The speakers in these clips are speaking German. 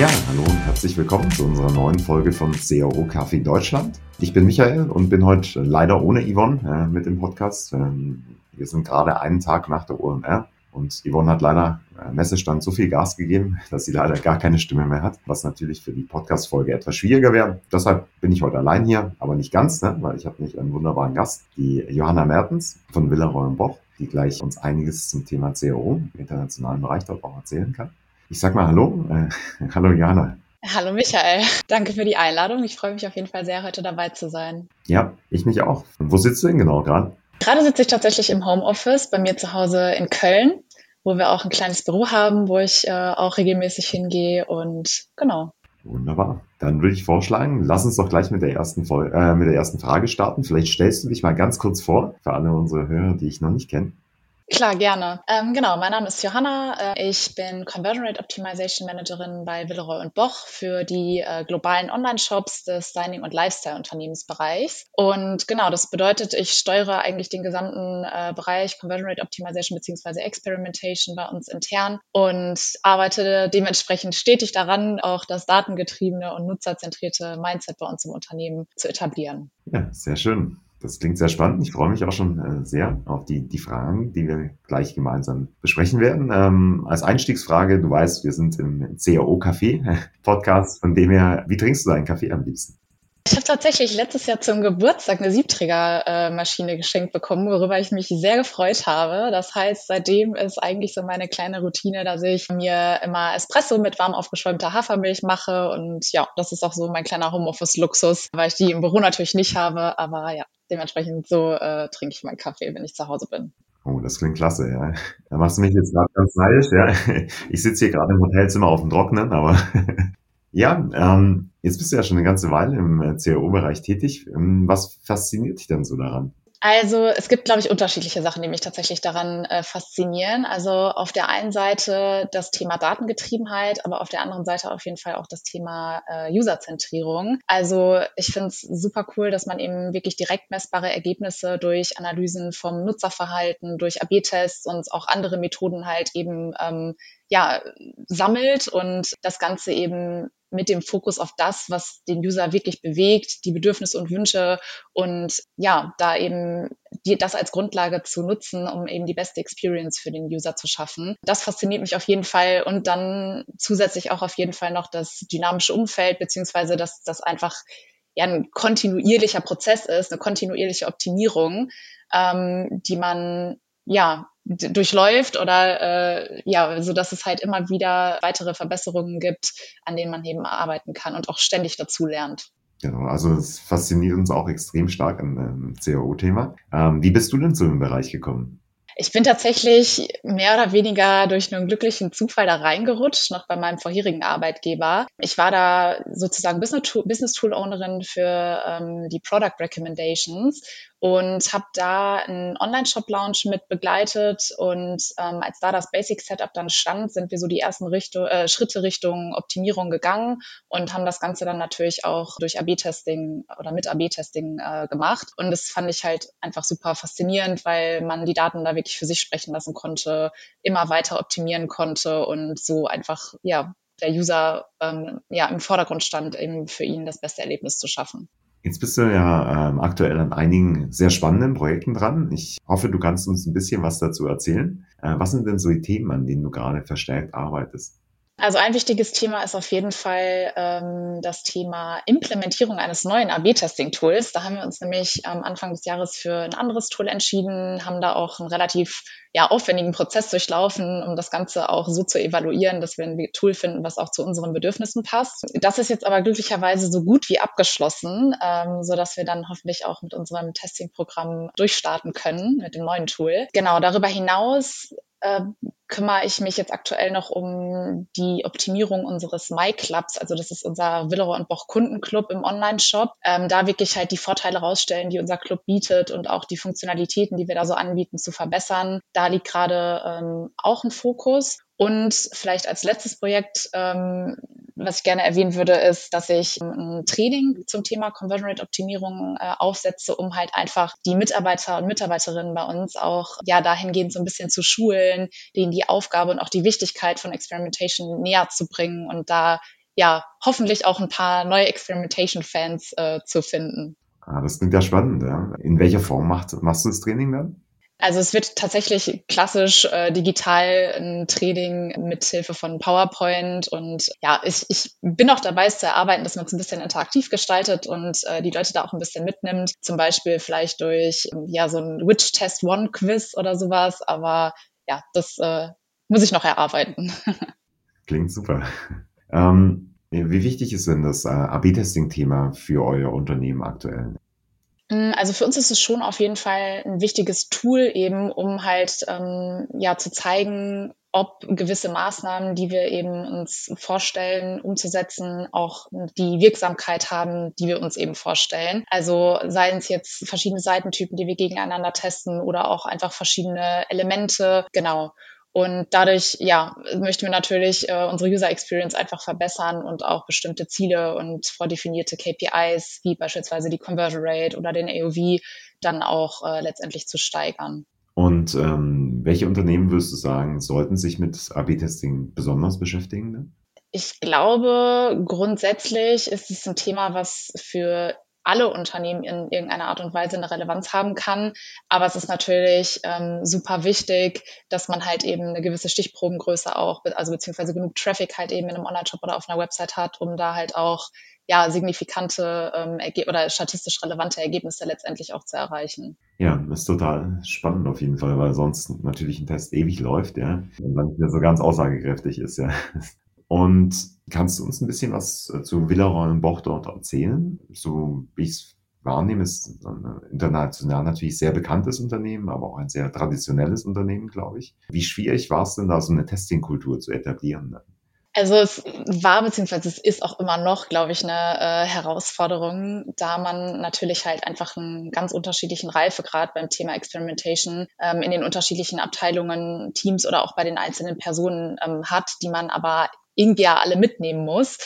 Ja, hallo und herzlich willkommen zu unserer neuen Folge von CRO Kaffee Deutschland. Ich bin Michael und bin heute leider ohne Yvonne äh, mit im Podcast. Ähm, wir sind gerade einen Tag nach der OMR und Yvonne hat leider äh, Messestand so viel Gas gegeben, dass sie leider gar keine Stimme mehr hat, was natürlich für die Podcast-Folge etwas schwieriger wäre. Deshalb bin ich heute allein hier, aber nicht ganz, ne? weil ich habe nicht einen wunderbaren Gast, die Johanna Mertens von Villeroy und Boch, die gleich uns einiges zum Thema CRO im internationalen Bereich dort auch erzählen kann. Ich sag mal Hallo. Äh, hallo Jana. Hallo Michael, danke für die Einladung. Ich freue mich auf jeden Fall sehr, heute dabei zu sein. Ja, ich mich auch. Und wo sitzt du denn genau gerade? Gerade sitze ich tatsächlich im Homeoffice bei mir zu Hause in Köln, wo wir auch ein kleines Büro haben, wo ich äh, auch regelmäßig hingehe und genau. Wunderbar. Dann würde ich vorschlagen, lass uns doch gleich mit der ersten Vol äh, mit der ersten Frage starten. Vielleicht stellst du dich mal ganz kurz vor für alle unsere Hörer, die ich noch nicht kenne. Klar, gerne. Ähm, genau, mein Name ist Johanna. Äh, ich bin Conversion Rate Optimization Managerin bei Villeroy und Boch für die äh, globalen Online-Shops des Dining- und Lifestyle-Unternehmensbereichs. Und genau, das bedeutet, ich steuere eigentlich den gesamten äh, Bereich Conversion Rate Optimization beziehungsweise Experimentation bei uns intern und arbeite dementsprechend stetig daran, auch das datengetriebene und nutzerzentrierte Mindset bei uns im Unternehmen zu etablieren. Ja, sehr schön. Das klingt sehr spannend. Ich freue mich auch schon äh, sehr auf die, die Fragen, die wir gleich gemeinsam besprechen werden. Ähm, als Einstiegsfrage, du weißt, wir sind im CAO Café Podcast, von dem her, wie trinkst du deinen Kaffee am liebsten? Ich habe tatsächlich letztes Jahr zum Geburtstag eine Siebträgermaschine geschenkt bekommen, worüber ich mich sehr gefreut habe. Das heißt, seitdem ist eigentlich so meine kleine Routine, dass ich mir immer Espresso mit warm aufgeschäumter Hafermilch mache. Und ja, das ist auch so mein kleiner Homeoffice-Luxus, weil ich die im Büro natürlich nicht habe. Aber ja, dementsprechend so äh, trinke ich meinen Kaffee, wenn ich zu Hause bin. Oh, das klingt klasse, ja. Da machst du mich jetzt gerade ganz neidisch, ja. Ich sitze hier gerade im Hotelzimmer auf dem Trocknen, aber ja, ähm, jetzt bist du ja schon eine ganze Weile im äh, CRO-Bereich tätig. Ähm, was fasziniert dich denn so daran? Also es gibt, glaube ich, unterschiedliche Sachen, die mich tatsächlich daran äh, faszinieren. Also auf der einen Seite das Thema Datengetriebenheit, aber auf der anderen Seite auf jeden Fall auch das Thema äh, Userzentrierung. Also ich finde es super cool, dass man eben wirklich direkt messbare Ergebnisse durch Analysen vom Nutzerverhalten, durch AB-Tests und auch andere Methoden halt eben ähm, ja, sammelt und das Ganze eben mit dem Fokus auf das, was den User wirklich bewegt, die Bedürfnisse und Wünsche und ja, da eben die, das als Grundlage zu nutzen, um eben die beste Experience für den User zu schaffen. Das fasziniert mich auf jeden Fall und dann zusätzlich auch auf jeden Fall noch das dynamische Umfeld, beziehungsweise dass das einfach ja ein kontinuierlicher Prozess ist, eine kontinuierliche Optimierung, ähm, die man ja durchläuft oder äh, ja, so dass es halt immer wieder weitere Verbesserungen gibt, an denen man eben arbeiten kann und auch ständig dazu lernt. Genau, also es fasziniert uns auch extrem stark an dem CAO-Thema. Ähm, wie bist du denn zu dem Bereich gekommen? Ich bin tatsächlich mehr oder weniger durch einen glücklichen Zufall da reingerutscht, noch bei meinem vorherigen Arbeitgeber. Ich war da sozusagen Business Tool Ownerin für ähm, die Product Recommendations und habe da einen Online-Shop-Launch mit begleitet. Und ähm, als da das Basic-Setup dann stand, sind wir so die ersten Richtung, äh, Schritte Richtung Optimierung gegangen und haben das Ganze dann natürlich auch durch AB-Testing oder mit AB-Testing äh, gemacht. Und das fand ich halt einfach super faszinierend, weil man die Daten da wirklich für sich sprechen lassen konnte, immer weiter optimieren konnte und so einfach, ja, der User ähm, ja im Vordergrund stand, eben für ihn das beste Erlebnis zu schaffen. Jetzt bist du ja ähm, aktuell an einigen sehr spannenden Projekten dran. Ich hoffe, du kannst uns ein bisschen was dazu erzählen. Äh, was sind denn so die Themen, an denen du gerade verstärkt arbeitest? Also ein wichtiges Thema ist auf jeden Fall ähm, das Thema Implementierung eines neuen AB-Testing-Tools. Da haben wir uns nämlich am Anfang des Jahres für ein anderes Tool entschieden, haben da auch einen relativ ja, aufwendigen Prozess durchlaufen, um das Ganze auch so zu evaluieren, dass wir ein Tool finden, was auch zu unseren Bedürfnissen passt. Das ist jetzt aber glücklicherweise so gut wie abgeschlossen, ähm, so dass wir dann hoffentlich auch mit unserem Testing-Programm durchstarten können mit dem neuen Tool. Genau, darüber hinaus äh, kümmere ich mich jetzt aktuell noch um die Optimierung unseres MyClubs. Also das ist unser Willeroy und Boch Kundenclub im Online-Shop. Ähm, da wirklich halt die Vorteile rausstellen, die unser Club bietet und auch die Funktionalitäten, die wir da so anbieten, zu verbessern. Da liegt gerade ähm, auch ein Fokus. Und vielleicht als letztes Projekt, ähm, was ich gerne erwähnen würde, ist, dass ich ein Training zum Thema Conversion Rate Optimierung äh, aufsetze, um halt einfach die Mitarbeiter und Mitarbeiterinnen bei uns auch ja dahingehend so ein bisschen zu schulen, denen die Aufgabe und auch die Wichtigkeit von Experimentation näher zu bringen und da ja, hoffentlich auch ein paar neue Experimentation-Fans äh, zu finden. Ah, das klingt ja spannend. Ja. In welcher Form macht, machst du das Training dann? Also es wird tatsächlich klassisch äh, digital ein Training mit Hilfe von PowerPoint und ja, ich, ich bin auch dabei, es zu erarbeiten, dass man es ein bisschen interaktiv gestaltet und äh, die Leute da auch ein bisschen mitnimmt. Zum Beispiel vielleicht durch ja so ein Witch Test One Quiz oder sowas. Aber ja, das äh, muss ich noch erarbeiten. Klingt super. Ähm, wie wichtig ist denn das äh, AB-Testing-Thema für euer Unternehmen aktuell? Mm, also für uns ist es schon auf jeden Fall ein wichtiges Tool eben, um halt ähm, ja zu zeigen, ob gewisse Maßnahmen, die wir eben uns vorstellen, umzusetzen, auch die Wirksamkeit haben, die wir uns eben vorstellen. Also seien es jetzt verschiedene Seitentypen, die wir gegeneinander testen oder auch einfach verschiedene Elemente. Genau. Und dadurch, ja, möchten wir natürlich äh, unsere User Experience einfach verbessern und auch bestimmte Ziele und vordefinierte KPIs, wie beispielsweise die Conversion Rate oder den AOV, dann auch äh, letztendlich zu steigern. Und ähm, welche Unternehmen würdest du sagen, sollten sich mit AB-Testing besonders beschäftigen? Ne? Ich glaube, grundsätzlich ist es ein Thema, was für alle Unternehmen in irgendeiner Art und Weise eine Relevanz haben kann. Aber es ist natürlich ähm, super wichtig, dass man halt eben eine gewisse Stichprobengröße auch, also beziehungsweise genug Traffic halt eben in einem Online-Shop oder auf einer Website hat, um da halt auch ja, signifikante ähm, oder statistisch relevante Ergebnisse letztendlich auch zu erreichen. Ja, das ist total spannend auf jeden Fall, weil sonst natürlich ein Test ewig läuft, ja, und dann nicht mehr so ganz aussagekräftig ist, ja. Und kannst du uns ein bisschen was äh, zu Villaroy und Boch dort erzählen? So wie ich es wahrnehme, ist ein international natürlich sehr bekanntes Unternehmen, aber auch ein sehr traditionelles Unternehmen, glaube ich. Wie schwierig war es denn da, so eine Testing-Kultur zu etablieren? Also es war beziehungsweise es ist auch immer noch, glaube ich, eine äh, Herausforderung, da man natürlich halt einfach einen ganz unterschiedlichen Reifegrad beim Thema Experimentation ähm, in den unterschiedlichen Abteilungen, Teams oder auch bei den einzelnen Personen ähm, hat, die man aber irgendwie alle mitnehmen muss.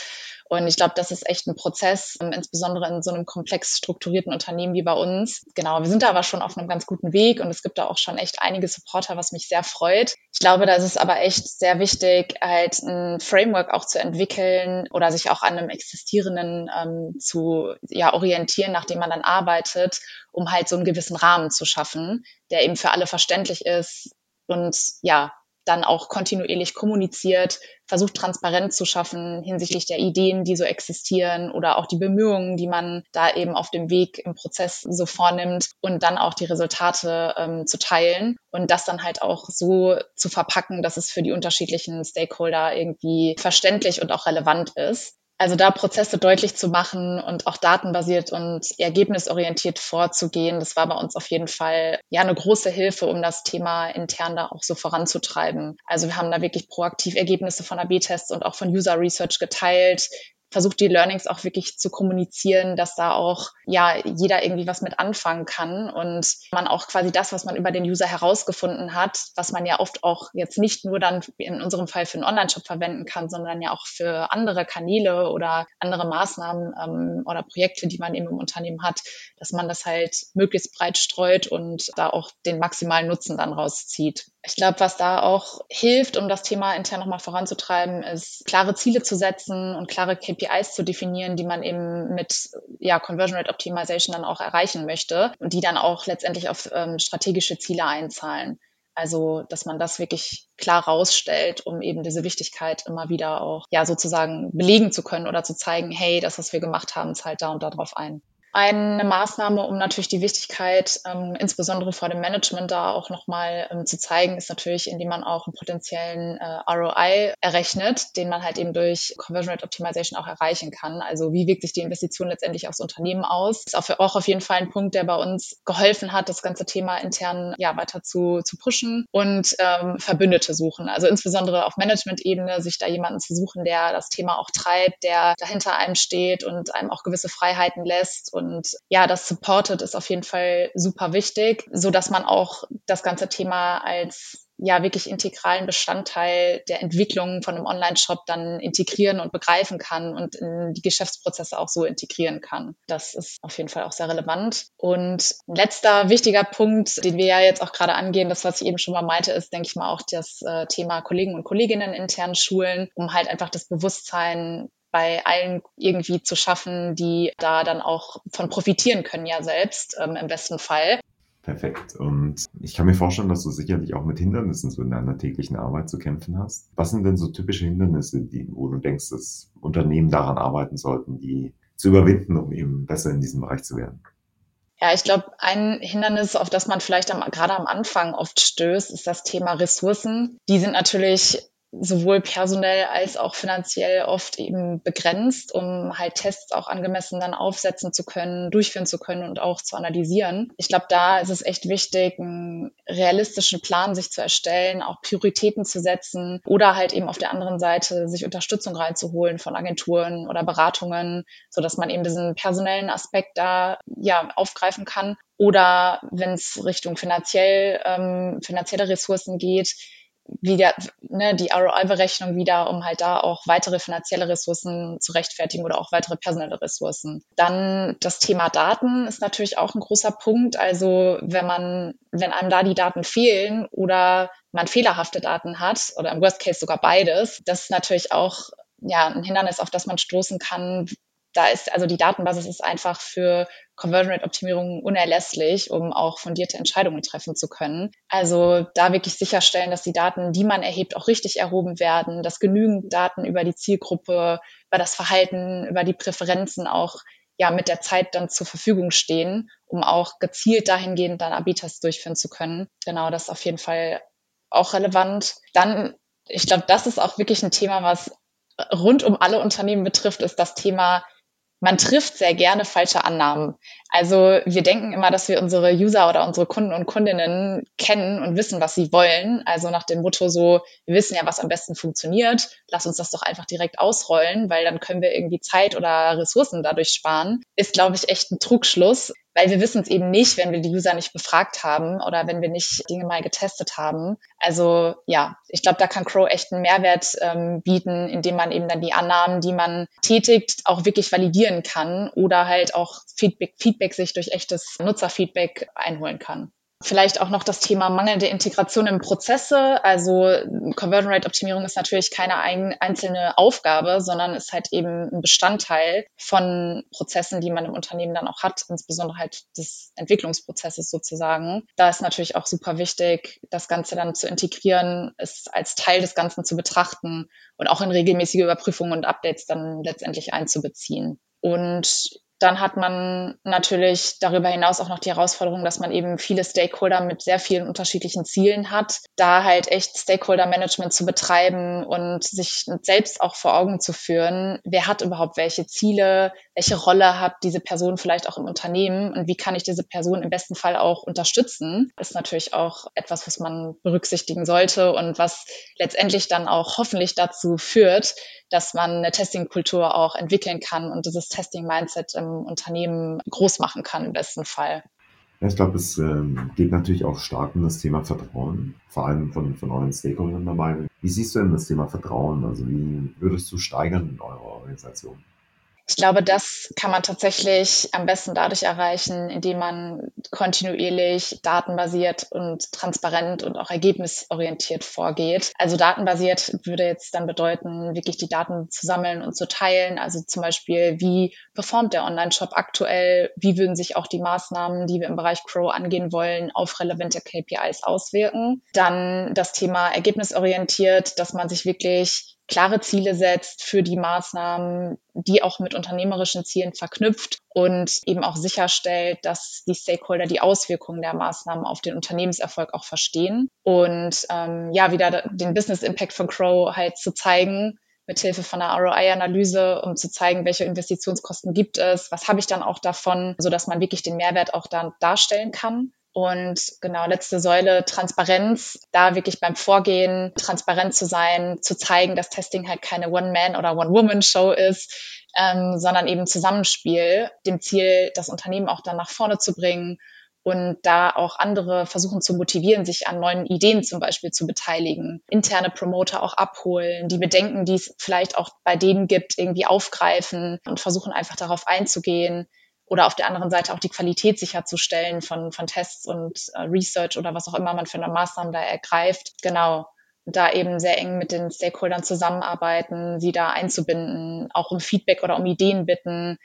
Und ich glaube, das ist echt ein Prozess, ähm, insbesondere in so einem komplex strukturierten Unternehmen wie bei uns. Genau, wir sind da aber schon auf einem ganz guten Weg und es gibt da auch schon echt einige Supporter, was mich sehr freut. Ich glaube, da ist es aber echt sehr wichtig, halt ein Framework auch zu entwickeln oder sich auch an einem existierenden ähm, zu ja, orientieren, nachdem man dann arbeitet, um halt so einen gewissen Rahmen zu schaffen, der eben für alle verständlich ist und ja, dann auch kontinuierlich kommuniziert, versucht Transparenz zu schaffen hinsichtlich der Ideen, die so existieren oder auch die Bemühungen, die man da eben auf dem Weg im Prozess so vornimmt und dann auch die Resultate ähm, zu teilen und das dann halt auch so zu verpacken, dass es für die unterschiedlichen Stakeholder irgendwie verständlich und auch relevant ist. Also da Prozesse deutlich zu machen und auch datenbasiert und ergebnisorientiert vorzugehen, das war bei uns auf jeden Fall ja eine große Hilfe, um das Thema intern da auch so voranzutreiben. Also wir haben da wirklich proaktiv Ergebnisse von AB-Tests und auch von User Research geteilt, versucht die Learnings auch wirklich zu kommunizieren, dass da auch ja jeder irgendwie was mit anfangen kann und man auch quasi das, was man über den User herausgefunden hat, was man ja oft auch jetzt nicht nur dann in unserem Fall für einen Online-Shop verwenden kann, sondern ja auch für andere Kanäle oder andere Maßnahmen ähm, oder Projekte, die man eben im Unternehmen hat, dass man das halt möglichst breit streut und da auch den maximalen Nutzen dann rauszieht. Ich glaube, was da auch hilft, um das Thema intern nochmal voranzutreiben, ist klare Ziele zu setzen und klare KPIs zu definieren, die man eben mit ja, Conversion Rate Optimization dann auch erreichen möchte und die dann auch letztendlich auf ähm, strategische Ziele einzahlen. Also, dass man das wirklich klar rausstellt, um eben diese Wichtigkeit immer wieder auch, ja, sozusagen belegen zu können oder zu zeigen, hey, das, was wir gemacht haben, zahlt da und da drauf ein. Eine Maßnahme, um natürlich die Wichtigkeit, ähm, insbesondere vor dem Management da auch nochmal ähm, zu zeigen, ist natürlich, indem man auch einen potenziellen äh, ROI errechnet, den man halt eben durch Conversion Rate Optimization auch erreichen kann. Also wie wirkt sich die Investition letztendlich aufs Unternehmen aus? Ist auch, auch auf jeden Fall ein Punkt, der bei uns geholfen hat, das ganze Thema intern ja weiter zu, zu pushen und ähm, Verbündete suchen. Also insbesondere auf Management-Ebene sich da jemanden zu suchen, der das Thema auch treibt, der dahinter einem steht und einem auch gewisse Freiheiten lässt und und ja, das Supported ist auf jeden Fall super wichtig, so dass man auch das ganze Thema als ja wirklich integralen Bestandteil der Entwicklung von einem Online-Shop dann integrieren und begreifen kann und in die Geschäftsprozesse auch so integrieren kann. Das ist auf jeden Fall auch sehr relevant. Und ein letzter wichtiger Punkt, den wir ja jetzt auch gerade angehen, das, was ich eben schon mal meinte, ist, denke ich mal, auch das äh, Thema Kollegen und Kolleginnen intern schulen, um halt einfach das Bewusstsein bei allen irgendwie zu schaffen, die da dann auch von profitieren können ja selbst ähm, im besten Fall. Perfekt. Und ich kann mir vorstellen, dass du sicherlich auch mit Hindernissen so in deiner täglichen Arbeit zu kämpfen hast. Was sind denn so typische Hindernisse, die, wo du denkst, dass Unternehmen daran arbeiten sollten, die zu überwinden, um eben besser in diesem Bereich zu werden? Ja, ich glaube, ein Hindernis, auf das man vielleicht am, gerade am Anfang oft stößt, ist das Thema Ressourcen. Die sind natürlich sowohl personell als auch finanziell oft eben begrenzt, um halt Tests auch angemessen dann aufsetzen zu können, durchführen zu können und auch zu analysieren. Ich glaube, da ist es echt wichtig, einen realistischen Plan sich zu erstellen, auch Prioritäten zu setzen oder halt eben auf der anderen Seite sich Unterstützung reinzuholen von Agenturen oder Beratungen, so dass man eben diesen personellen Aspekt da ja aufgreifen kann. Oder wenn es Richtung finanziell, ähm, finanzielle Ressourcen geht, wieder ne, die ROI-Berechnung wieder, um halt da auch weitere finanzielle Ressourcen zu rechtfertigen oder auch weitere personelle Ressourcen. Dann das Thema Daten ist natürlich auch ein großer Punkt. Also wenn man, wenn einem da die Daten fehlen oder man fehlerhafte Daten hat oder im Worst Case sogar beides, das ist natürlich auch ja, ein Hindernis, auf das man stoßen kann, da ist also die Datenbasis ist einfach für Conversion Rate Optimierung unerlässlich, um auch fundierte Entscheidungen treffen zu können. Also da wirklich sicherstellen, dass die Daten, die man erhebt, auch richtig erhoben werden, dass genügend Daten über die Zielgruppe, über das Verhalten, über die Präferenzen auch ja mit der Zeit dann zur Verfügung stehen, um auch gezielt dahingehend dann AB-Tests durchführen zu können. Genau, das ist auf jeden Fall auch relevant. Dann, ich glaube, das ist auch wirklich ein Thema, was rund um alle Unternehmen betrifft, ist das Thema man trifft sehr gerne falsche Annahmen. Also wir denken immer, dass wir unsere User oder unsere Kunden und Kundinnen kennen und wissen, was sie wollen. Also nach dem Motto so, wir wissen ja, was am besten funktioniert, lass uns das doch einfach direkt ausrollen, weil dann können wir irgendwie Zeit oder Ressourcen dadurch sparen. Ist, glaube ich, echt ein Trugschluss weil wir wissen es eben nicht, wenn wir die User nicht befragt haben oder wenn wir nicht Dinge mal getestet haben. Also ja, ich glaube, da kann Crow echt einen Mehrwert ähm, bieten, indem man eben dann die Annahmen, die man tätigt, auch wirklich validieren kann oder halt auch Feedback, Feedback sich durch echtes Nutzerfeedback einholen kann. Vielleicht auch noch das Thema mangelnde Integration in Prozesse. Also Conversion Rate Optimierung ist natürlich keine ein, einzelne Aufgabe, sondern ist halt eben ein Bestandteil von Prozessen, die man im Unternehmen dann auch hat, insbesondere halt des Entwicklungsprozesses sozusagen. Da ist natürlich auch super wichtig, das Ganze dann zu integrieren, es als Teil des Ganzen zu betrachten und auch in regelmäßige Überprüfungen und Updates dann letztendlich einzubeziehen. Und dann hat man natürlich darüber hinaus auch noch die Herausforderung, dass man eben viele Stakeholder mit sehr vielen unterschiedlichen Zielen hat, da halt echt Stakeholder-Management zu betreiben und sich selbst auch vor Augen zu führen, wer hat überhaupt welche Ziele, welche Rolle hat diese Person vielleicht auch im Unternehmen und wie kann ich diese Person im besten Fall auch unterstützen, ist natürlich auch etwas, was man berücksichtigen sollte und was letztendlich dann auch hoffentlich dazu führt, dass man eine Testing-Kultur auch entwickeln kann und dieses Testing-Mindset im Unternehmen groß machen kann im besten Fall. Ich glaube, es ähm, geht natürlich auch stark um das Thema Vertrauen, vor allem von, von euren Stakeholdern dabei. Wie siehst du denn das Thema Vertrauen? Also wie würdest du steigern in eurer Organisation? Ich glaube, das kann man tatsächlich am besten dadurch erreichen, indem man kontinuierlich datenbasiert und transparent und auch ergebnisorientiert vorgeht. Also datenbasiert würde jetzt dann bedeuten, wirklich die Daten zu sammeln und zu teilen. Also zum Beispiel, wie performt der Online-Shop aktuell? Wie würden sich auch die Maßnahmen, die wir im Bereich Crow angehen wollen, auf relevante KPIs auswirken? Dann das Thema ergebnisorientiert, dass man sich wirklich klare Ziele setzt für die Maßnahmen, die auch mit unternehmerischen Zielen verknüpft und eben auch sicherstellt, dass die Stakeholder die Auswirkungen der Maßnahmen auf den Unternehmenserfolg auch verstehen und ähm, ja wieder den Business Impact von Crow halt zu zeigen mithilfe von einer ROI-Analyse, um zu zeigen, welche Investitionskosten gibt es, was habe ich dann auch davon, so dass man wirklich den Mehrwert auch dann darstellen kann. Und genau, letzte Säule, Transparenz, da wirklich beim Vorgehen transparent zu sein, zu zeigen, dass Testing halt keine One-Man- oder One-Woman-Show ist, ähm, sondern eben Zusammenspiel, dem Ziel, das Unternehmen auch dann nach vorne zu bringen und da auch andere versuchen zu motivieren, sich an neuen Ideen zum Beispiel zu beteiligen, interne Promoter auch abholen, die Bedenken, die es vielleicht auch bei denen gibt, irgendwie aufgreifen und versuchen einfach darauf einzugehen, oder auf der anderen Seite auch die Qualität sicherzustellen von, von Tests und äh, Research oder was auch immer man für eine Maßnahme da ergreift. Genau. da eben sehr eng mit den Stakeholdern zusammenarbeiten, sie da einzubinden, auch um Feedback oder um Ideen bitten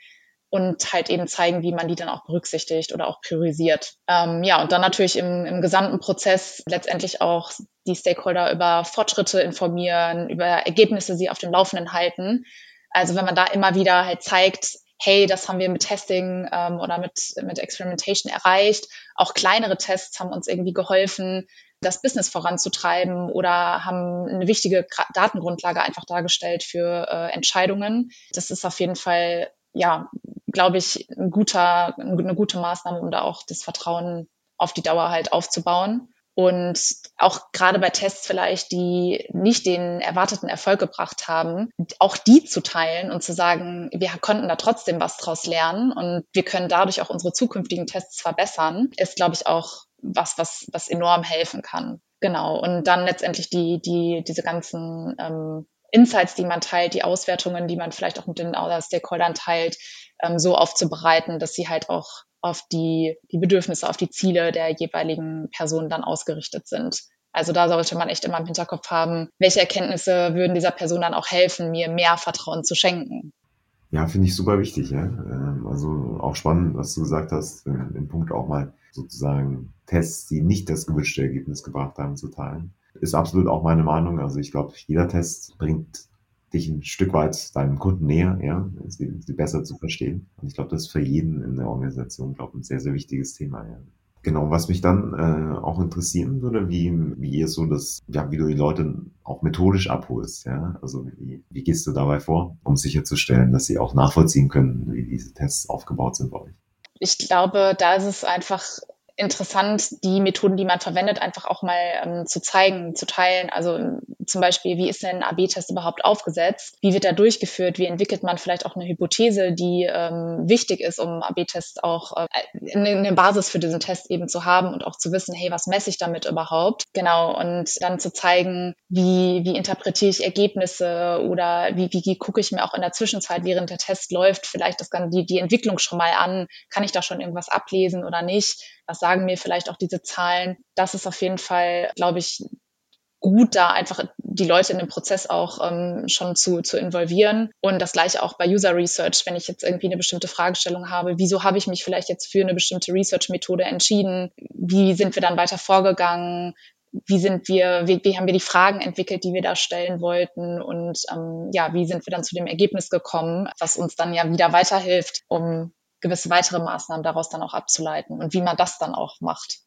und halt eben zeigen, wie man die dann auch berücksichtigt oder auch priorisiert. Ähm, ja, und dann natürlich im, im gesamten Prozess letztendlich auch die Stakeholder über Fortschritte informieren, über Ergebnisse sie auf dem Laufenden halten. Also wenn man da immer wieder halt zeigt, hey, das haben wir mit Testing ähm, oder mit, mit Experimentation erreicht. Auch kleinere Tests haben uns irgendwie geholfen, das Business voranzutreiben oder haben eine wichtige Datengrundlage einfach dargestellt für äh, Entscheidungen. Das ist auf jeden Fall, ja, glaube ich, ein guter, eine gute Maßnahme, um da auch das Vertrauen auf die Dauer halt aufzubauen. Und auch gerade bei Tests vielleicht, die nicht den erwarteten Erfolg gebracht haben, auch die zu teilen und zu sagen, wir konnten da trotzdem was draus lernen und wir können dadurch auch unsere zukünftigen Tests verbessern, ist, glaube ich, auch was, was, was enorm helfen kann. Genau. Und dann letztendlich die, die, diese ganzen ähm, Insights, die man teilt, die Auswertungen, die man vielleicht auch mit den Stakeholdern teilt, ähm, so aufzubereiten, dass sie halt auch auf die, die Bedürfnisse, auf die Ziele der jeweiligen Person dann ausgerichtet sind. Also da sollte man echt immer im Hinterkopf haben, welche Erkenntnisse würden dieser Person dann auch helfen, mir mehr Vertrauen zu schenken. Ja, finde ich super wichtig. Ja? Ähm, also auch spannend, was du gesagt hast, im Punkt auch mal sozusagen Tests, die nicht das gewünschte Ergebnis gebracht haben, zu teilen. Ist absolut auch meine Meinung. Also ich glaube, jeder Test bringt dich ein Stück weit deinem Kunden näher, ja, sie, sie besser zu verstehen. Und ich glaube, das ist für jeden in der Organisation, glaube ich, ein sehr, sehr wichtiges Thema, ja. Genau, was mich dann äh, auch interessieren würde, wie, wie ihr so das, ja, wie du die Leute auch methodisch abholst, ja. Also wie, wie gehst du dabei vor, um sicherzustellen, dass sie auch nachvollziehen können, wie diese Tests aufgebaut sind bei euch? Ich glaube, da ist es einfach interessant, die Methoden, die man verwendet, einfach auch mal ähm, zu zeigen, zu teilen. Also ähm, zum Beispiel, wie ist denn ein AB-Test überhaupt aufgesetzt? Wie wird er durchgeführt? Wie entwickelt man vielleicht auch eine Hypothese, die ähm, wichtig ist, um AB-Tests auch äh, eine Basis für diesen Test eben zu haben und auch zu wissen, hey, was messe ich damit überhaupt? Genau. Und dann zu zeigen, wie, wie interpretiere ich Ergebnisse oder wie, wie, wie gucke ich mir auch in der Zwischenzeit, während der Test läuft, vielleicht das, die, die Entwicklung schon mal an? Kann ich da schon irgendwas ablesen oder nicht? Was sagen mir vielleicht auch diese Zahlen. Das ist auf jeden Fall, glaube ich, gut, da einfach die Leute in den Prozess auch ähm, schon zu, zu involvieren. Und das gleiche auch bei User Research, wenn ich jetzt irgendwie eine bestimmte Fragestellung habe, wieso habe ich mich vielleicht jetzt für eine bestimmte Research-Methode entschieden? Wie sind wir dann weiter vorgegangen? Wie sind wir, wie, wie haben wir die Fragen entwickelt, die wir da stellen wollten? Und ähm, ja, wie sind wir dann zu dem Ergebnis gekommen, was uns dann ja wieder weiterhilft, um gewisse weitere Maßnahmen daraus dann auch abzuleiten und wie man das dann auch macht.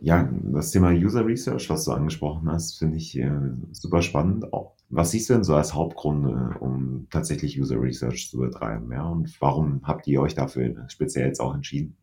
Ja, das Thema User Research, was du angesprochen hast, finde ich äh, super spannend. Was siehst du denn so als Hauptgründe, um tatsächlich User Research zu betreiben? Ja? Und warum habt ihr euch dafür speziell jetzt auch entschieden?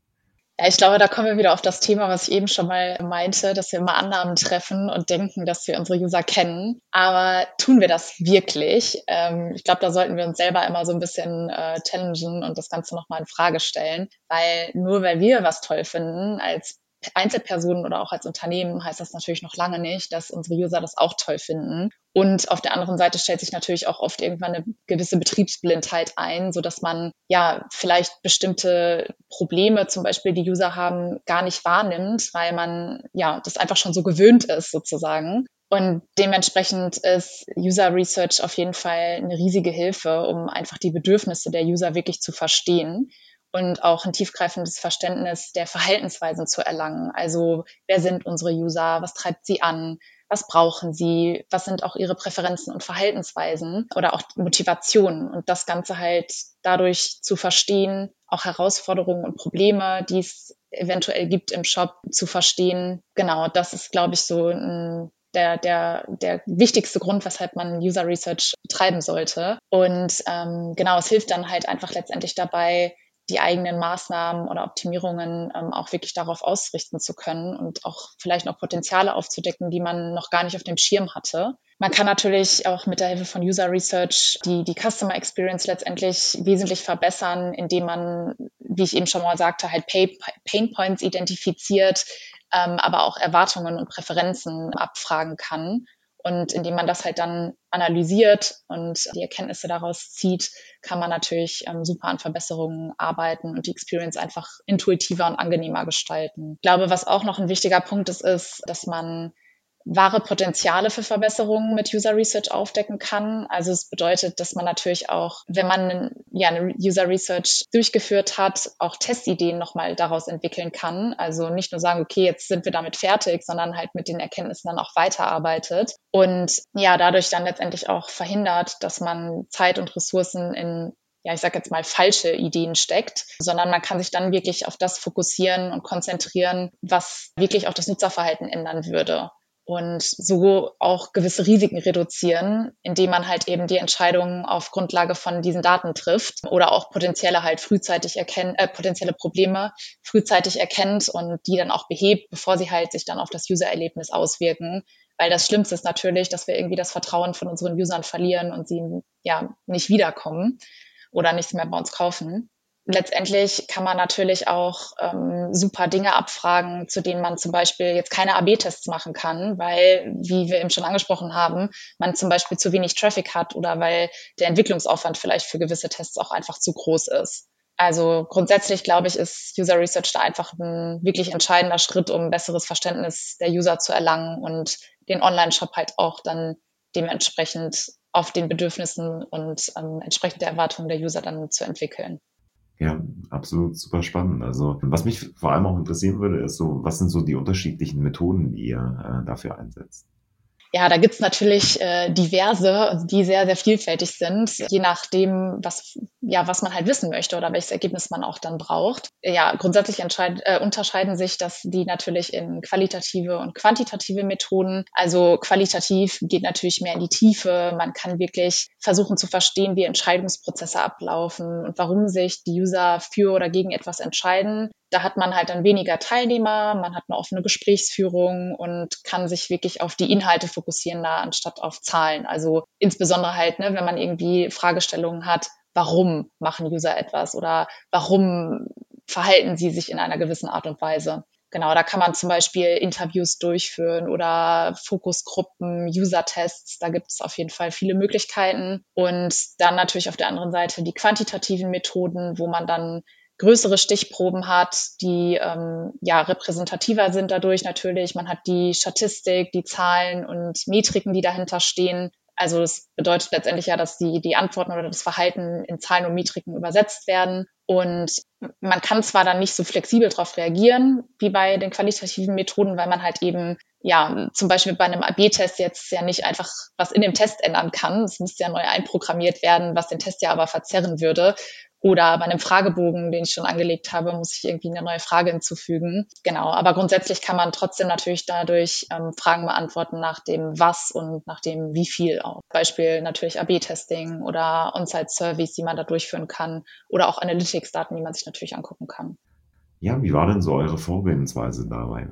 Ja, ich glaube, da kommen wir wieder auf das Thema, was ich eben schon mal meinte, dass wir immer Annahmen treffen und denken, dass wir unsere User kennen. Aber tun wir das wirklich? Ähm, ich glaube, da sollten wir uns selber immer so ein bisschen äh, challengen und das Ganze nochmal in Frage stellen. Weil nur weil wir was toll finden als Einzelpersonen oder auch als Unternehmen heißt das natürlich noch lange nicht, dass unsere User das auch toll finden. Und auf der anderen Seite stellt sich natürlich auch oft irgendwann eine gewisse Betriebsblindheit ein, so dass man ja vielleicht bestimmte Probleme, zum Beispiel die User haben, gar nicht wahrnimmt, weil man ja das einfach schon so gewöhnt ist sozusagen. Und dementsprechend ist User Research auf jeden Fall eine riesige Hilfe, um einfach die Bedürfnisse der User wirklich zu verstehen und auch ein tiefgreifendes Verständnis der Verhaltensweisen zu erlangen. Also wer sind unsere User, was treibt sie an, was brauchen sie, was sind auch ihre Präferenzen und Verhaltensweisen oder auch Motivationen und das Ganze halt dadurch zu verstehen, auch Herausforderungen und Probleme, die es eventuell gibt im Shop zu verstehen. Genau, das ist, glaube ich, so ein der, der, der wichtigste Grund, weshalb man User Research betreiben sollte. Und ähm, genau, es hilft dann halt einfach letztendlich dabei, die eigenen Maßnahmen oder Optimierungen ähm, auch wirklich darauf ausrichten zu können und auch vielleicht noch Potenziale aufzudecken, die man noch gar nicht auf dem Schirm hatte. Man kann natürlich auch mit der Hilfe von User Research die, die Customer Experience letztendlich wesentlich verbessern, indem man, wie ich eben schon mal sagte, halt Pain Points identifiziert, ähm, aber auch Erwartungen und Präferenzen abfragen kann und indem man das halt dann analysiert und die Erkenntnisse daraus zieht, kann man natürlich ähm, super an Verbesserungen arbeiten und die Experience einfach intuitiver und angenehmer gestalten. Ich glaube, was auch noch ein wichtiger Punkt ist, ist, dass man wahre Potenziale für Verbesserungen mit User Research aufdecken kann. Also es bedeutet, dass man natürlich auch, wenn man ja eine User Research durchgeführt hat, auch Testideen nochmal daraus entwickeln kann. Also nicht nur sagen, okay, jetzt sind wir damit fertig, sondern halt mit den Erkenntnissen dann auch weiterarbeitet und ja, dadurch dann letztendlich auch verhindert, dass man Zeit und Ressourcen in ja, ich sage jetzt mal, falsche Ideen steckt, sondern man kann sich dann wirklich auf das fokussieren und konzentrieren, was wirklich auch das Nutzerverhalten ändern würde und so auch gewisse Risiken reduzieren, indem man halt eben die Entscheidungen auf Grundlage von diesen Daten trifft oder auch potenzielle halt frühzeitig erkennen, äh, potenzielle Probleme frühzeitig erkennt und die dann auch behebt, bevor sie halt sich dann auf das User-Erlebnis auswirken. Weil das Schlimmste ist natürlich, dass wir irgendwie das Vertrauen von unseren Usern verlieren und sie ja nicht wiederkommen oder nichts mehr bei uns kaufen. Letztendlich kann man natürlich auch ähm, super Dinge abfragen, zu denen man zum Beispiel jetzt keine AB-Tests machen kann, weil, wie wir eben schon angesprochen haben, man zum Beispiel zu wenig Traffic hat oder weil der Entwicklungsaufwand vielleicht für gewisse Tests auch einfach zu groß ist. Also grundsätzlich glaube ich, ist User Research da einfach ein wirklich entscheidender Schritt, um ein besseres Verständnis der User zu erlangen und den Online-Shop halt auch dann dementsprechend auf den Bedürfnissen und ähm, entsprechend der Erwartungen der User dann zu entwickeln. Ja, absolut super spannend. Also was mich vor allem auch interessieren würde, ist so, was sind so die unterschiedlichen Methoden, die ihr äh, dafür einsetzt? Ja, da gibt's natürlich äh, diverse, die sehr, sehr vielfältig sind, je nachdem, was, ja, was man halt wissen möchte oder welches Ergebnis man auch dann braucht. Ja, grundsätzlich äh, unterscheiden sich das die natürlich in qualitative und quantitative Methoden. Also qualitativ geht natürlich mehr in die Tiefe. Man kann wirklich versuchen zu verstehen, wie Entscheidungsprozesse ablaufen und warum sich die User für oder gegen etwas entscheiden. Da hat man halt dann weniger Teilnehmer, man hat eine offene Gesprächsführung und kann sich wirklich auf die Inhalte fokussieren, da anstatt auf Zahlen. Also insbesondere halt, ne, wenn man irgendwie Fragestellungen hat, warum machen User etwas oder warum verhalten sie sich in einer gewissen Art und Weise. Genau, da kann man zum Beispiel Interviews durchführen oder Fokusgruppen, User-Tests. Da gibt es auf jeden Fall viele Möglichkeiten. Und dann natürlich auf der anderen Seite die quantitativen Methoden, wo man dann größere Stichproben hat, die ähm, ja repräsentativer sind dadurch natürlich. Man hat die Statistik, die Zahlen und Metriken, die dahinter stehen. Also das bedeutet letztendlich ja, dass die, die Antworten oder das Verhalten in Zahlen und Metriken übersetzt werden. Und man kann zwar dann nicht so flexibel darauf reagieren wie bei den qualitativen Methoden, weil man halt eben ja zum Beispiel bei einem AB-Test jetzt ja nicht einfach was in dem Test ändern kann. Es müsste ja neu einprogrammiert werden, was den Test ja aber verzerren würde. Oder bei einem Fragebogen, den ich schon angelegt habe, muss ich irgendwie eine neue Frage hinzufügen. Genau, aber grundsätzlich kann man trotzdem natürlich dadurch ähm, Fragen beantworten nach dem Was und nach dem Wie viel auch. Beispiel natürlich AB-Testing oder On-Site-Surveys, die man da durchführen kann oder auch Analytics-Daten, die man sich natürlich angucken kann. Ja, wie war denn so eure Vorgehensweise dabei?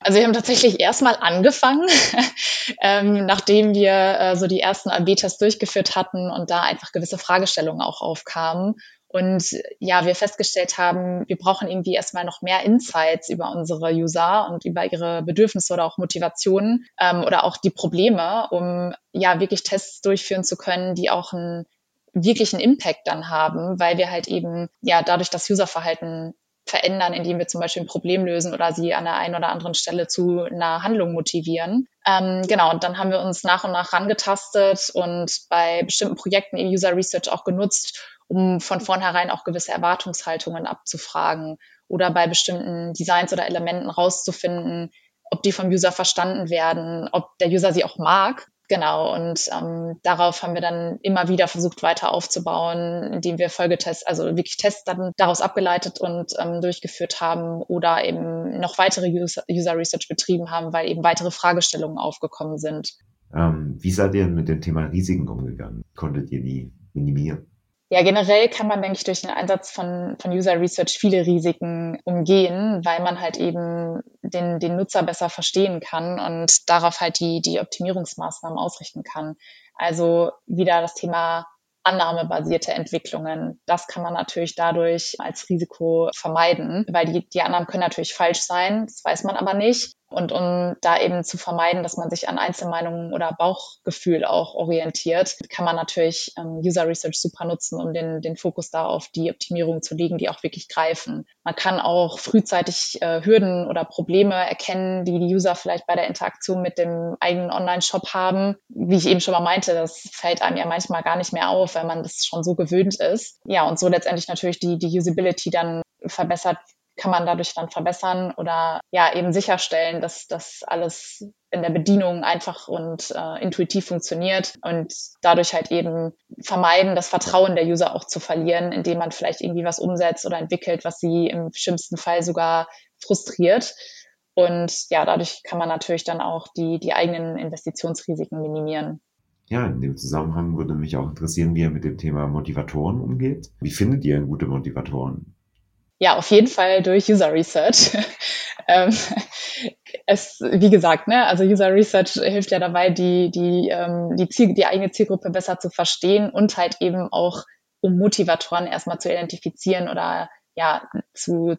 Also wir haben tatsächlich erstmal angefangen, ähm, nachdem wir äh, so die ersten AB-Tests durchgeführt hatten und da einfach gewisse Fragestellungen auch aufkamen und ja, wir festgestellt haben, wir brauchen irgendwie erstmal noch mehr Insights über unsere User und über ihre Bedürfnisse oder auch Motivationen ähm, oder auch die Probleme, um ja wirklich Tests durchführen zu können, die auch einen wirklichen Impact dann haben, weil wir halt eben ja dadurch das Userverhalten verändern, indem wir zum Beispiel ein Problem lösen oder sie an der einen oder anderen Stelle zu einer Handlung motivieren. Ähm, genau, und dann haben wir uns nach und nach rangetastet und bei bestimmten Projekten in User Research auch genutzt, um von vornherein auch gewisse Erwartungshaltungen abzufragen oder bei bestimmten Designs oder Elementen rauszufinden, ob die vom User verstanden werden, ob der User sie auch mag. Genau, und ähm, darauf haben wir dann immer wieder versucht weiter aufzubauen, indem wir Folgetests, also wirklich Tests dann daraus abgeleitet und ähm, durchgeführt haben oder eben noch weitere User, Research betrieben haben, weil eben weitere Fragestellungen aufgekommen sind. Ähm, wie seid ihr mit dem Thema Risiken umgegangen? Konntet ihr die minimieren? Ja, generell kann man, denke ich, durch den Einsatz von, von User Research viele Risiken umgehen, weil man halt eben den, den Nutzer besser verstehen kann und darauf halt die, die Optimierungsmaßnahmen ausrichten kann. Also wieder das Thema annahmebasierte Entwicklungen. Das kann man natürlich dadurch als Risiko vermeiden, weil die, die Annahmen können natürlich falsch sein, das weiß man aber nicht. Und um da eben zu vermeiden, dass man sich an Einzelmeinungen oder Bauchgefühl auch orientiert, kann man natürlich ähm, User Research super nutzen, um den, den Fokus da auf die Optimierung zu legen, die auch wirklich greifen. Man kann auch frühzeitig äh, Hürden oder Probleme erkennen, die die User vielleicht bei der Interaktion mit dem eigenen Online-Shop haben. Wie ich eben schon mal meinte, das fällt einem ja manchmal gar nicht mehr auf, weil man das schon so gewöhnt ist. Ja, und so letztendlich natürlich die, die Usability dann verbessert kann man dadurch dann verbessern oder ja eben sicherstellen, dass das alles in der Bedienung einfach und äh, intuitiv funktioniert und dadurch halt eben vermeiden, das Vertrauen der User auch zu verlieren, indem man vielleicht irgendwie was umsetzt oder entwickelt, was sie im schlimmsten Fall sogar frustriert. Und ja, dadurch kann man natürlich dann auch die, die eigenen Investitionsrisiken minimieren. Ja, in dem Zusammenhang würde mich auch interessieren, wie ihr mit dem Thema Motivatoren umgeht. Wie findet ihr gute Motivatoren? Ja, auf jeden Fall durch User Research. ähm, es, wie gesagt, ne, also User Research hilft ja dabei, die, die, ähm, die, Ziel, die eigene Zielgruppe besser zu verstehen und halt eben auch, um Motivatoren erstmal zu identifizieren oder ja, zu,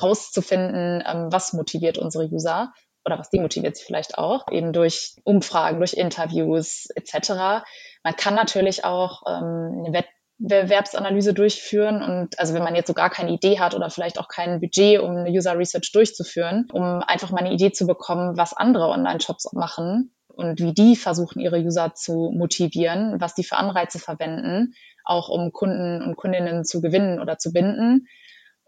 rauszufinden, ähm, was motiviert unsere User oder was demotiviert sie vielleicht auch, eben durch Umfragen, durch Interviews etc. Man kann natürlich auch ähm, eine Wett Bewerbsanalyse durchführen und also wenn man jetzt so gar keine Idee hat oder vielleicht auch kein Budget, um eine User Research durchzuführen, um einfach mal eine Idee zu bekommen, was andere Online-Shops machen und wie die versuchen, ihre User zu motivieren, was die für Anreize verwenden, auch um Kunden und Kundinnen zu gewinnen oder zu binden.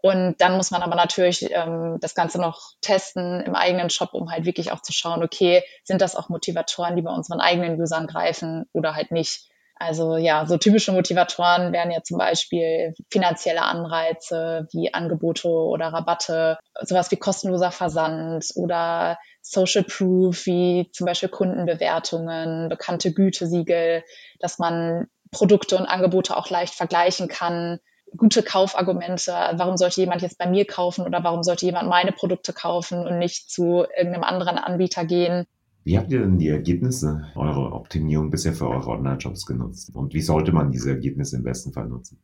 Und dann muss man aber natürlich ähm, das Ganze noch testen im eigenen Shop, um halt wirklich auch zu schauen, okay, sind das auch Motivatoren, die bei unseren eigenen Usern greifen oder halt nicht. Also ja, so typische Motivatoren wären ja zum Beispiel finanzielle Anreize wie Angebote oder Rabatte, sowas wie kostenloser Versand oder Social Proof wie zum Beispiel Kundenbewertungen, bekannte Gütesiegel, dass man Produkte und Angebote auch leicht vergleichen kann, gute Kaufargumente. Warum sollte jemand jetzt bei mir kaufen oder warum sollte jemand meine Produkte kaufen und nicht zu irgendeinem anderen Anbieter gehen? Wie habt ihr denn die Ergebnisse eurer Optimierung bisher für eure Online-Shops genutzt? Und wie sollte man diese Ergebnisse im besten Fall nutzen?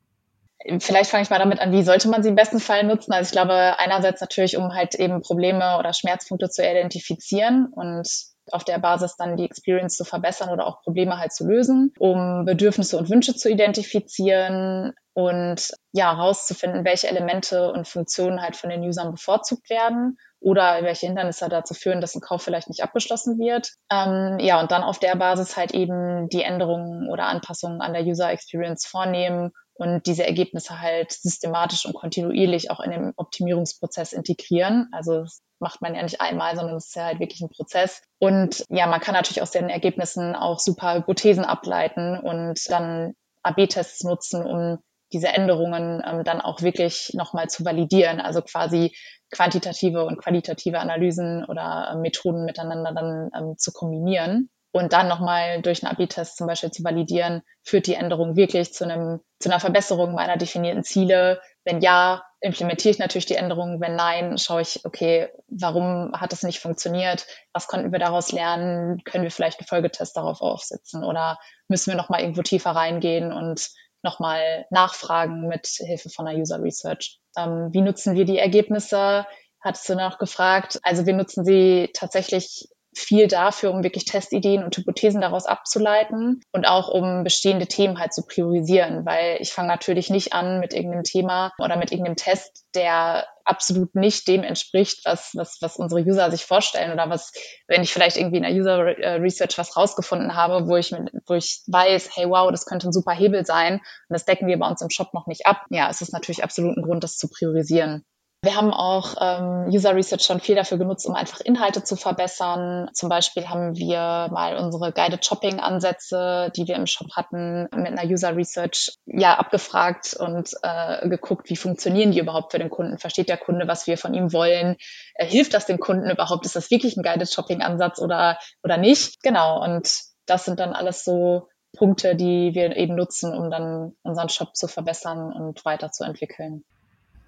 Vielleicht fange ich mal damit an, wie sollte man sie im besten Fall nutzen? Also ich glaube, einerseits natürlich, um halt eben Probleme oder Schmerzpunkte zu identifizieren und auf der Basis dann die Experience zu verbessern oder auch Probleme halt zu lösen, um Bedürfnisse und Wünsche zu identifizieren und ja, herauszufinden, welche Elemente und Funktionen halt von den Usern bevorzugt werden oder welche Hindernisse dazu führen, dass ein Kauf vielleicht nicht abgeschlossen wird. Ähm, ja, und dann auf der Basis halt eben die Änderungen oder Anpassungen an der User Experience vornehmen und diese Ergebnisse halt systematisch und kontinuierlich auch in den Optimierungsprozess integrieren. Also das macht man ja nicht einmal, sondern es ist ja halt wirklich ein Prozess. Und ja, man kann natürlich aus den Ergebnissen auch super Hypothesen ableiten und dann AB-Tests nutzen, um diese Änderungen ähm, dann auch wirklich nochmal zu validieren, also quasi quantitative und qualitative Analysen oder äh, Methoden miteinander dann ähm, zu kombinieren und dann nochmal durch einen AB-Test zum Beispiel zu validieren, führt die Änderung wirklich zu einem, zu einer Verbesserung meiner definierten Ziele? Wenn ja, implementiere ich natürlich die Änderung. Wenn nein, schaue ich, okay, warum hat es nicht funktioniert? Was konnten wir daraus lernen? Können wir vielleicht einen Folgetest darauf aufsetzen? Oder müssen wir nochmal irgendwo tiefer reingehen und nochmal nachfragen mit Hilfe von einer User Research. Ähm, wie nutzen wir die Ergebnisse? Hattest du noch gefragt? Also wir nutzen sie tatsächlich viel dafür, um wirklich Testideen und Hypothesen daraus abzuleiten und auch um bestehende Themen halt zu priorisieren, weil ich fange natürlich nicht an mit irgendeinem Thema oder mit irgendeinem Test, der absolut nicht dem entspricht, was, was, was unsere User sich vorstellen oder was, wenn ich vielleicht irgendwie in der User äh, Research was rausgefunden habe, wo ich, wo ich weiß, hey, wow, das könnte ein super Hebel sein und das decken wir bei uns im Shop noch nicht ab. Ja, es ist natürlich absolut ein Grund, das zu priorisieren. Wir haben auch ähm, User Research schon viel dafür genutzt, um einfach Inhalte zu verbessern. Zum Beispiel haben wir mal unsere Guided Shopping Ansätze, die wir im Shop hatten, mit einer User Research ja abgefragt und äh, geguckt, wie funktionieren die überhaupt für den Kunden? Versteht der Kunde, was wir von ihm wollen? Äh, hilft das dem Kunden überhaupt? Ist das wirklich ein Guided Shopping Ansatz oder oder nicht? Genau. Und das sind dann alles so Punkte, die wir eben nutzen, um dann unseren Shop zu verbessern und weiterzuentwickeln.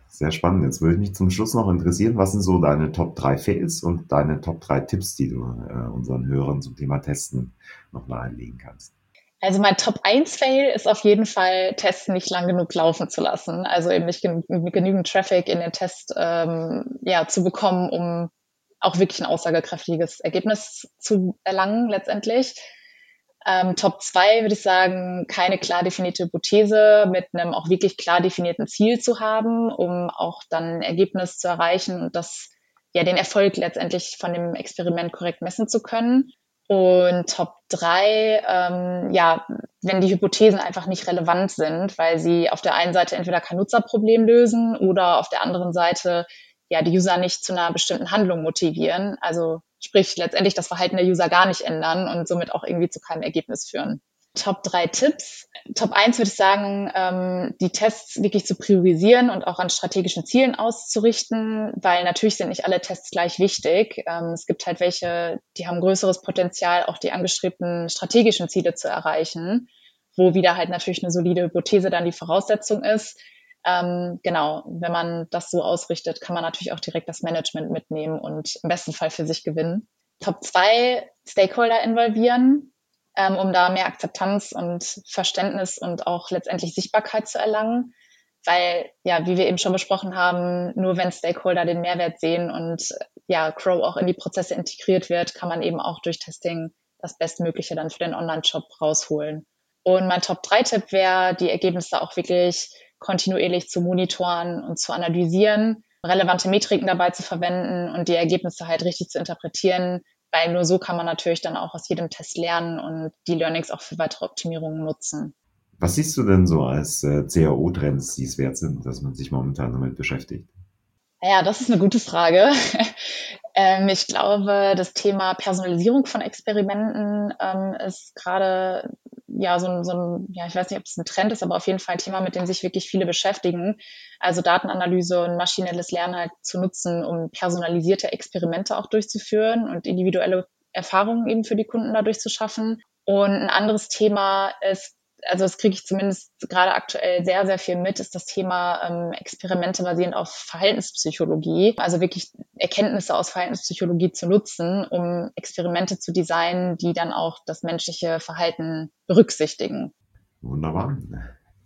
Sehr spannend. Jetzt würde mich zum Schluss noch interessieren, was sind so deine Top 3 Fails und deine Top 3 Tipps, die du äh, unseren Hörern zum Thema Testen noch nahelegen kannst? Also mein Top 1 Fail ist auf jeden Fall, Testen nicht lang genug laufen zu lassen. Also eben nicht genü genügend Traffic in den Test ähm, ja, zu bekommen, um auch wirklich ein aussagekräftiges Ergebnis zu erlangen letztendlich. Ähm, Top 2 würde ich sagen, keine klar definierte Hypothese mit einem auch wirklich klar definierten Ziel zu haben, um auch dann ein Ergebnis zu erreichen und das ja den Erfolg letztendlich von dem Experiment korrekt messen zu können. Und Top 3, ähm, ja, wenn die Hypothesen einfach nicht relevant sind, weil sie auf der einen Seite entweder kein Nutzerproblem lösen oder auf der anderen Seite ja die User nicht zu einer bestimmten Handlung motivieren. Also sprich letztendlich das Verhalten der User gar nicht ändern und somit auch irgendwie zu keinem Ergebnis führen. Top drei Tipps. Top eins würde ich sagen, ähm, die Tests wirklich zu priorisieren und auch an strategischen Zielen auszurichten, weil natürlich sind nicht alle Tests gleich wichtig. Ähm, es gibt halt welche, die haben größeres Potenzial, auch die angestrebten strategischen Ziele zu erreichen, wo wieder halt natürlich eine solide Hypothese dann die Voraussetzung ist. Ähm, genau, wenn man das so ausrichtet, kann man natürlich auch direkt das Management mitnehmen und im besten Fall für sich gewinnen. Top zwei Stakeholder involvieren ähm, um da mehr Akzeptanz und Verständnis und auch letztendlich Sichtbarkeit zu erlangen. Weil, ja, wie wir eben schon besprochen haben, nur wenn Stakeholder den Mehrwert sehen und ja, Crow auch in die Prozesse integriert wird, kann man eben auch durch Testing das Bestmögliche dann für den Online-Shop rausholen. Und mein Top-3-Tipp wäre, die Ergebnisse auch wirklich kontinuierlich zu monitoren und zu analysieren, relevante Metriken dabei zu verwenden und die Ergebnisse halt richtig zu interpretieren, weil nur so kann man natürlich dann auch aus jedem Test lernen und die Learnings auch für weitere Optimierungen nutzen. Was siehst du denn so als äh, CAO-Trends, die es wert sind, dass man sich momentan damit beschäftigt? Ja, das ist eine gute Frage. Ähm, ich glaube, das Thema Personalisierung von Experimenten ähm, ist gerade ja so ein, so ein, ja, ich weiß nicht, ob es ein Trend ist, aber auf jeden Fall ein Thema, mit dem sich wirklich viele beschäftigen. Also Datenanalyse und maschinelles Lernen halt zu nutzen, um personalisierte Experimente auch durchzuführen und individuelle Erfahrungen eben für die Kunden dadurch zu schaffen. Und ein anderes Thema ist also das kriege ich zumindest gerade aktuell sehr, sehr viel mit, ist das Thema ähm, Experimente basierend auf Verhaltenspsychologie. Also wirklich Erkenntnisse aus Verhaltenspsychologie zu nutzen, um Experimente zu designen, die dann auch das menschliche Verhalten berücksichtigen. Wunderbar.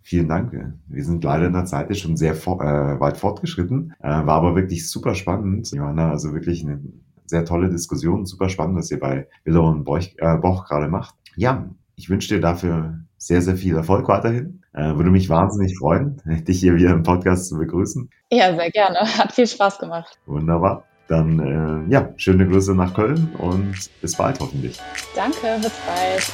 Vielen Dank. Wir sind leider in der Zeit schon sehr vor, äh, weit fortgeschritten, äh, war aber wirklich super spannend, Johanna. Also wirklich eine sehr tolle Diskussion, super spannend, was ihr bei Willow und Boch, äh, Boch gerade macht. Ja, ich wünsche dir dafür sehr, sehr viel Erfolg weiterhin. Äh, würde mich wahnsinnig freuen, dich hier wieder im Podcast zu begrüßen. Ja, sehr gerne. Hat viel Spaß gemacht. Wunderbar. Dann äh, ja, schöne Grüße nach Köln und bis bald hoffentlich. Danke, bis bald.